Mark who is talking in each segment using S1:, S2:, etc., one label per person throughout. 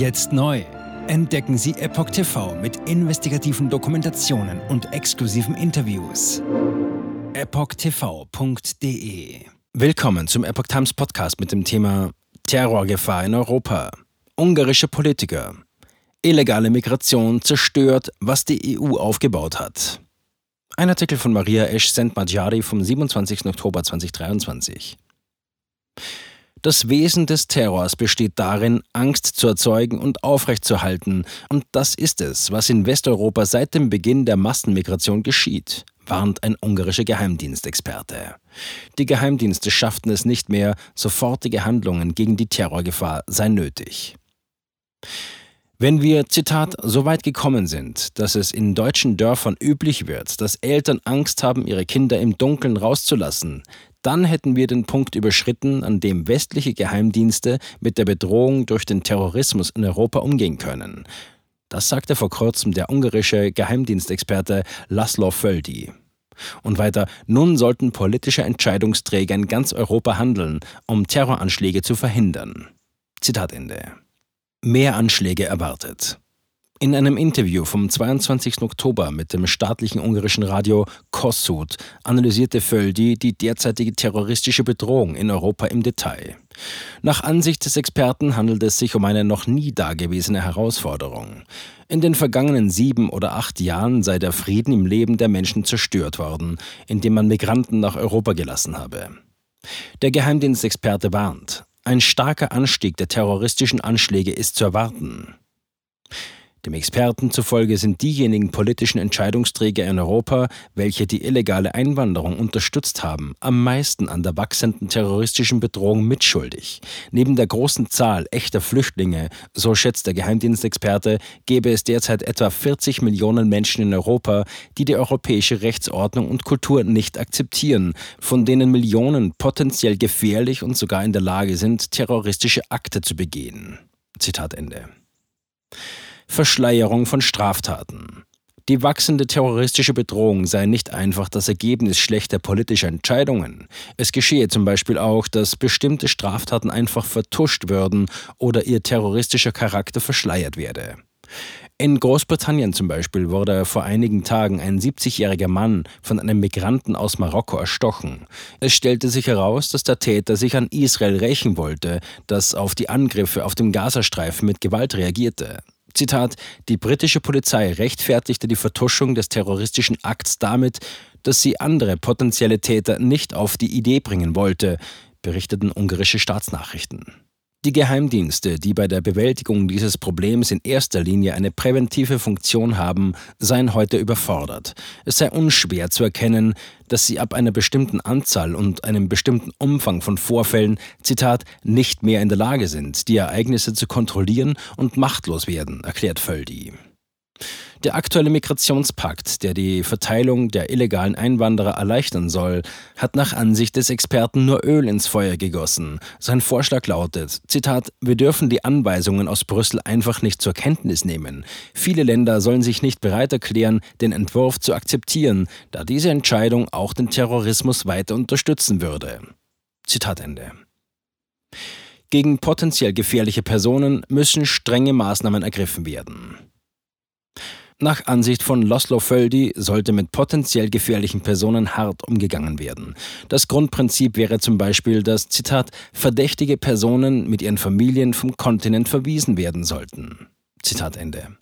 S1: Jetzt neu. Entdecken Sie Epoch TV mit investigativen Dokumentationen und exklusiven Interviews. EpochTV.de Willkommen zum Epoch Times Podcast mit dem Thema Terrorgefahr in Europa. Ungarische Politiker. Illegale Migration zerstört, was die EU aufgebaut hat. Ein Artikel von Maria Esch Sentmadjari vom 27. Oktober 2023. Das Wesen des Terrors besteht darin, Angst zu erzeugen und aufrechtzuerhalten, und das ist es, was in Westeuropa seit dem Beginn der Massenmigration geschieht, warnt ein ungarischer Geheimdienstexperte. Die Geheimdienste schafften es nicht mehr, sofortige Handlungen gegen die Terrorgefahr seien nötig. Wenn wir, Zitat, so weit gekommen sind, dass es in deutschen Dörfern üblich wird, dass Eltern Angst haben, ihre Kinder im Dunkeln rauszulassen, dann hätten wir den Punkt überschritten, an dem westliche Geheimdienste mit der Bedrohung durch den Terrorismus in Europa umgehen können. Das sagte vor kurzem der ungarische Geheimdienstexperte Laszlo Völdi. Und weiter, nun sollten politische Entscheidungsträger in ganz Europa handeln, um Terroranschläge zu verhindern. Zitat Ende. Mehr Anschläge erwartet. In einem Interview vom 22. Oktober mit dem staatlichen ungarischen Radio Kossuth analysierte Völdi die derzeitige terroristische Bedrohung in Europa im Detail. Nach Ansicht des Experten handelt es sich um eine noch nie dagewesene Herausforderung. In den vergangenen sieben oder acht Jahren sei der Frieden im Leben der Menschen zerstört worden, indem man Migranten nach Europa gelassen habe. Der Geheimdienstexperte warnt, ein starker Anstieg der terroristischen Anschläge ist zu erwarten. Dem Experten zufolge sind diejenigen politischen Entscheidungsträger in Europa, welche die illegale Einwanderung unterstützt haben, am meisten an der wachsenden terroristischen Bedrohung mitschuldig. Neben der großen Zahl echter Flüchtlinge, so schätzt der Geheimdienstexperte, gäbe es derzeit etwa 40 Millionen Menschen in Europa, die die europäische Rechtsordnung und Kultur nicht akzeptieren, von denen Millionen potenziell gefährlich und sogar in der Lage sind, terroristische Akte zu begehen. Zitat Ende. Verschleierung von Straftaten. Die wachsende terroristische Bedrohung sei nicht einfach das Ergebnis schlechter politischer Entscheidungen. Es geschehe zum Beispiel auch, dass bestimmte Straftaten einfach vertuscht würden oder ihr terroristischer Charakter verschleiert werde. In Großbritannien zum Beispiel wurde vor einigen Tagen ein 70-jähriger Mann von einem Migranten aus Marokko erstochen. Es stellte sich heraus, dass der Täter sich an Israel rächen wollte, das auf die Angriffe auf dem Gazastreifen mit Gewalt reagierte. Zitat, die britische Polizei rechtfertigte die Vertuschung des terroristischen Akts damit, dass sie andere potenzielle Täter nicht auf die Idee bringen wollte, berichteten ungarische Staatsnachrichten. Die Geheimdienste, die bei der Bewältigung dieses Problems in erster Linie eine präventive Funktion haben, seien heute überfordert. Es sei unschwer zu erkennen, dass sie ab einer bestimmten Anzahl und einem bestimmten Umfang von Vorfällen, Zitat, nicht mehr in der Lage sind, die Ereignisse zu kontrollieren und machtlos werden, erklärt Völdi. Der aktuelle Migrationspakt, der die Verteilung der illegalen Einwanderer erleichtern soll, hat nach Ansicht des Experten nur Öl ins Feuer gegossen. Sein Vorschlag lautet, Zitat, wir dürfen die Anweisungen aus Brüssel einfach nicht zur Kenntnis nehmen. Viele Länder sollen sich nicht bereit erklären, den Entwurf zu akzeptieren, da diese Entscheidung auch den Terrorismus weiter unterstützen würde. Zitat Ende. Gegen potenziell gefährliche Personen müssen strenge Maßnahmen ergriffen werden. Nach Ansicht von Laszlo Völdi sollte mit potenziell gefährlichen Personen hart umgegangen werden. Das Grundprinzip wäre zum Beispiel, dass, Zitat, verdächtige Personen mit ihren Familien vom Kontinent verwiesen werden sollten. Zitat Ende.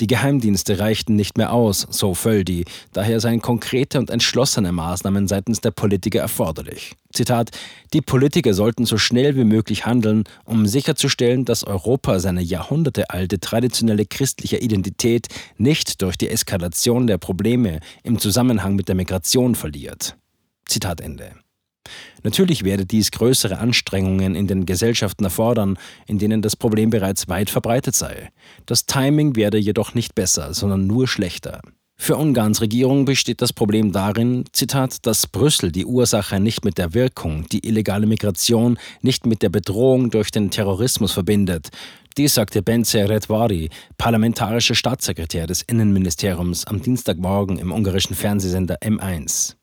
S1: Die Geheimdienste reichten nicht mehr aus, so Völdi, daher seien konkrete und entschlossene Maßnahmen seitens der Politiker erforderlich. Zitat: Die Politiker sollten so schnell wie möglich handeln, um sicherzustellen, dass Europa seine jahrhundertealte traditionelle christliche Identität nicht durch die Eskalation der Probleme im Zusammenhang mit der Migration verliert. Zitat Ende. Natürlich werde dies größere Anstrengungen in den Gesellschaften erfordern, in denen das Problem bereits weit verbreitet sei. Das Timing werde jedoch nicht besser, sondern nur schlechter. Für Ungarns Regierung besteht das Problem darin, Zitat, dass Brüssel die Ursache nicht mit der Wirkung, die illegale Migration nicht mit der Bedrohung durch den Terrorismus verbindet. Dies sagte Bence Redvari, parlamentarischer Staatssekretär des Innenministeriums, am Dienstagmorgen im ungarischen Fernsehsender M1.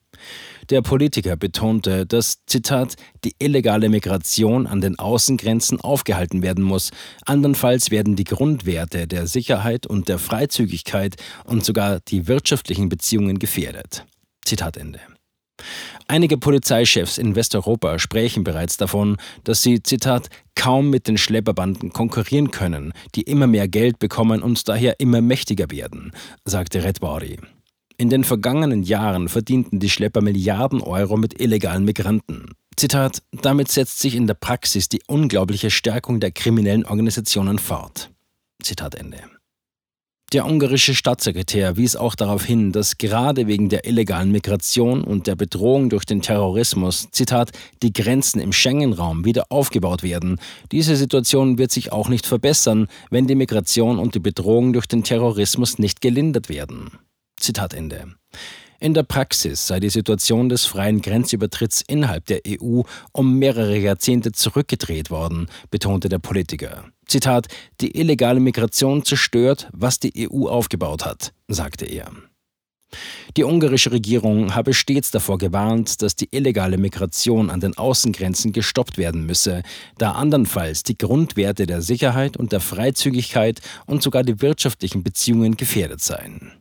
S1: Der Politiker betonte, dass, Zitat, die illegale Migration an den Außengrenzen aufgehalten werden muss. Andernfalls werden die Grundwerte der Sicherheit und der Freizügigkeit und sogar die wirtschaftlichen Beziehungen gefährdet. Zitat Ende. Einige Polizeichefs in Westeuropa sprechen bereits davon, dass sie, Zitat, kaum mit den Schlepperbanden konkurrieren können, die immer mehr Geld bekommen und daher immer mächtiger werden, sagte Redbody. In den vergangenen Jahren verdienten die Schlepper Milliarden Euro mit illegalen Migranten. Zitat, damit setzt sich in der Praxis die unglaubliche Stärkung der kriminellen Organisationen fort. Zitat Ende. Der ungarische Staatssekretär wies auch darauf hin, dass gerade wegen der illegalen Migration und der Bedrohung durch den Terrorismus, Zitat, die Grenzen im Schengen-Raum wieder aufgebaut werden. Diese Situation wird sich auch nicht verbessern, wenn die Migration und die Bedrohung durch den Terrorismus nicht gelindert werden. Zitat Ende. In der Praxis sei die Situation des freien Grenzübertritts innerhalb der EU um mehrere Jahrzehnte zurückgedreht worden, betonte der Politiker. Zitat, die illegale Migration zerstört, was die EU aufgebaut hat, sagte er. Die ungarische Regierung habe stets davor gewarnt, dass die illegale Migration an den Außengrenzen gestoppt werden müsse, da andernfalls die Grundwerte der Sicherheit und der Freizügigkeit und sogar die wirtschaftlichen Beziehungen gefährdet seien.